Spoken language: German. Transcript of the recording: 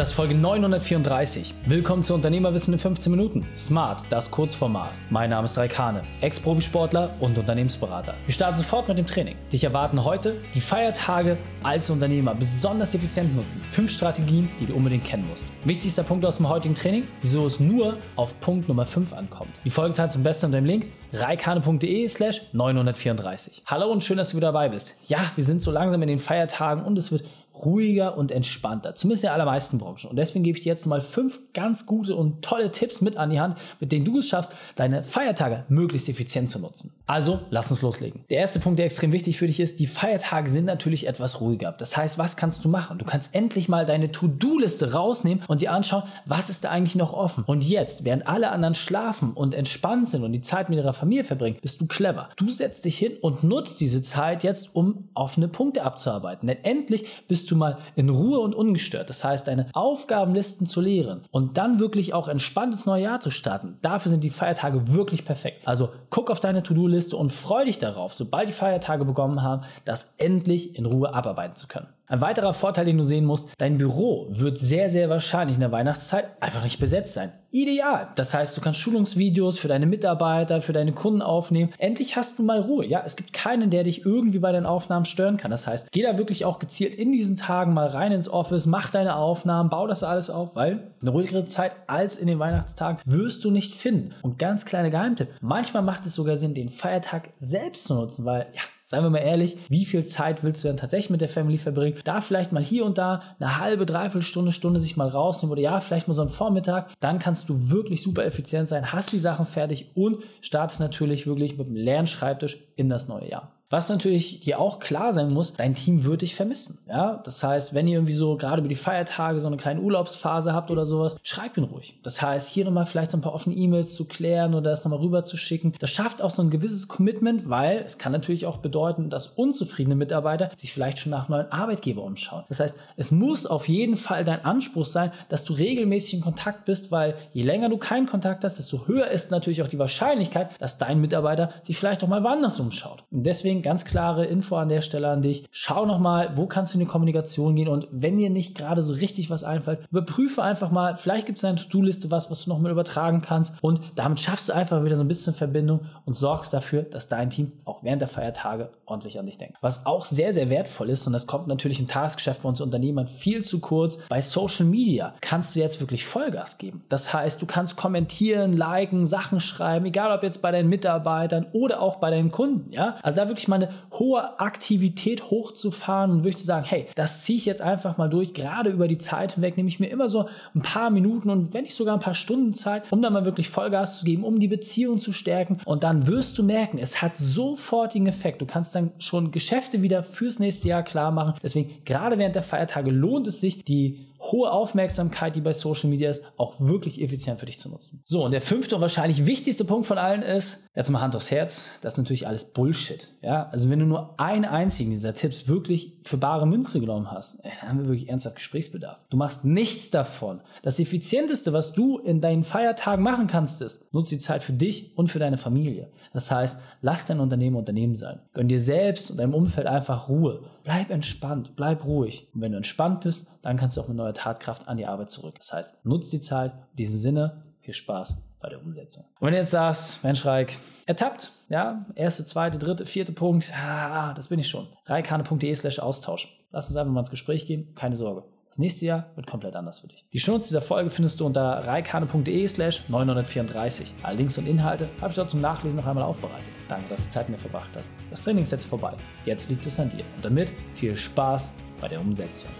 Das ist Folge 934. Willkommen zu Unternehmerwissen in 15 Minuten. Smart, das Kurzformat. Mein Name ist Raikane, Ex-Profisportler und Unternehmensberater. Wir starten sofort mit dem Training. Dich erwarten heute die Feiertage als Unternehmer besonders effizient nutzen. Fünf Strategien, die du unbedingt kennen musst. Wichtigster Punkt aus dem heutigen Training, wieso es nur auf Punkt Nummer 5 ankommt. Die Folge teilt zum Besten unter dem Link reikane.de slash 934. Hallo und schön, dass du wieder dabei bist. Ja, wir sind so langsam in den Feiertagen und es wird ruhiger und entspannter. Zumindest in den allermeisten Branchen. Und deswegen gebe ich dir jetzt mal fünf ganz gute und tolle Tipps mit an die Hand, mit denen du es schaffst, deine Feiertage möglichst effizient zu nutzen. Also, lass uns loslegen. Der erste Punkt, der extrem wichtig für dich ist, die Feiertage sind natürlich etwas ruhiger. Das heißt, was kannst du machen? Du kannst endlich mal deine To-Do-Liste rausnehmen und dir anschauen, was ist da eigentlich noch offen. Und jetzt, während alle anderen schlafen und entspannt sind und die Zeit mit ihrer Familie verbringen, bist du clever. Du setzt dich hin und nutzt diese Zeit jetzt, um offene Punkte abzuarbeiten. Denn endlich bist du du mal in Ruhe und ungestört. Das heißt, deine Aufgabenlisten zu leeren und dann wirklich auch entspannt ins neue Jahr zu starten. Dafür sind die Feiertage wirklich perfekt. Also guck auf deine To-Do-Liste und freu dich darauf, sobald die Feiertage begonnen haben, das endlich in Ruhe abarbeiten zu können. Ein weiterer Vorteil, den du sehen musst, dein Büro wird sehr, sehr wahrscheinlich in der Weihnachtszeit einfach nicht besetzt sein. Ideal. Das heißt, du kannst Schulungsvideos für deine Mitarbeiter, für deine Kunden aufnehmen. Endlich hast du mal Ruhe. Ja, es gibt keinen, der dich irgendwie bei deinen Aufnahmen stören kann. Das heißt, geh da wirklich auch gezielt in diesen Tagen mal rein ins Office, mach deine Aufnahmen, bau das alles auf, weil eine ruhigere Zeit als in den Weihnachtstagen wirst du nicht finden. Und ganz kleiner Geheimtipp. Manchmal macht es sogar Sinn, den Feiertag selbst zu nutzen, weil ja, Seien wir mal ehrlich, wie viel Zeit willst du dann tatsächlich mit der Family verbringen? Da vielleicht mal hier und da eine halbe, dreiviertel Stunde, Stunde sich mal rausnehmen oder ja, vielleicht mal so einen Vormittag. Dann kannst du wirklich super effizient sein, hast die Sachen fertig und startest natürlich wirklich mit dem leeren Schreibtisch in das neue Jahr. Was natürlich dir auch klar sein muss, dein Team wird dich vermissen. Ja, das heißt, wenn ihr irgendwie so gerade über die Feiertage so eine kleine Urlaubsphase habt oder sowas, schreib ihn ruhig. Das heißt, hier nochmal vielleicht so ein paar offene E-Mails zu klären oder das nochmal rüber zu schicken. Das schafft auch so ein gewisses Commitment, weil es kann natürlich auch bedeuten, dass unzufriedene Mitarbeiter sich vielleicht schon nach neuen Arbeitgeber umschauen. Das heißt, es muss auf jeden Fall dein Anspruch sein, dass du regelmäßig in Kontakt bist, weil je länger du keinen Kontakt hast, desto höher ist natürlich auch die Wahrscheinlichkeit, dass dein Mitarbeiter sich vielleicht auch mal woanders umschaut. Und deswegen ganz klare Info an der Stelle an dich. Schau nochmal, wo kannst du in die Kommunikation gehen und wenn dir nicht gerade so richtig was einfällt, überprüfe einfach mal, vielleicht gibt es eine To-Do-Liste was, was du nochmal übertragen kannst und damit schaffst du einfach wieder so ein bisschen Verbindung und sorgst dafür, dass dein Team auch während der Feiertage ordentlich an dich denkt. Was auch sehr, sehr wertvoll ist und das kommt natürlich im Tagesgeschäft bei uns Unternehmern viel zu kurz, bei Social Media kannst du jetzt wirklich Vollgas geben. Das heißt, du kannst kommentieren, liken, Sachen schreiben, egal ob jetzt bei deinen Mitarbeitern oder auch bei deinen Kunden, ja? Also da wirklich mal eine hohe Aktivität hochzufahren und wirklich zu sagen, hey, das ziehe ich jetzt einfach mal durch, gerade über die Zeit hinweg, nehme ich mir immer so ein paar Minuten und wenn nicht sogar ein paar Stunden Zeit, um dann mal wirklich Vollgas zu geben, um die Beziehung zu stärken und dann wirst du merken, es hat sofortigen Effekt. Du kannst dann schon Geschäfte wieder fürs nächste Jahr klar machen. Deswegen, gerade während der Feiertage lohnt es sich, die hohe Aufmerksamkeit, die bei Social Media ist, auch wirklich effizient für dich zu nutzen. So, und der fünfte und wahrscheinlich wichtigste Punkt von allen ist, jetzt mal Hand aufs Herz, das ist natürlich alles Bullshit. Ja, also wenn du nur einen einzigen dieser Tipps wirklich für bare Münze genommen hast, ey, dann haben wir wirklich ernsthaft Gesprächsbedarf. Du machst nichts davon. Das effizienteste, was du in deinen Feiertagen machen kannst, ist, nutze die Zeit für dich und für deine Familie. Das heißt, lass dein Unternehmen Unternehmen sein. Gönn dir selbst und deinem Umfeld einfach Ruhe. Bleib entspannt, bleib ruhig. Und wenn du entspannt bist, dann kannst du auch mit neuer Tatkraft an die Arbeit zurück. Das heißt, nutz die Zeit. In diesem Sinne, viel Spaß bei der Umsetzung. Und wenn du jetzt sagst, Mensch, Reik, ertappt, ja, erste, zweite, dritte, vierte Punkt, ah, das bin ich schon. reikane.de slash Austausch. Lass uns einfach mal ins Gespräch gehen, keine Sorge. Das nächste Jahr wird komplett anders für dich. Die Shownotes dieser Folge findest du unter reikane.de slash 934. Alle Links und Inhalte habe ich dort zum Nachlesen noch einmal aufbereitet. Danke, dass du Zeit mit mir verbracht hast. Das Training ist jetzt vorbei. Jetzt liegt es an dir. Und damit viel Spaß bei der Umsetzung.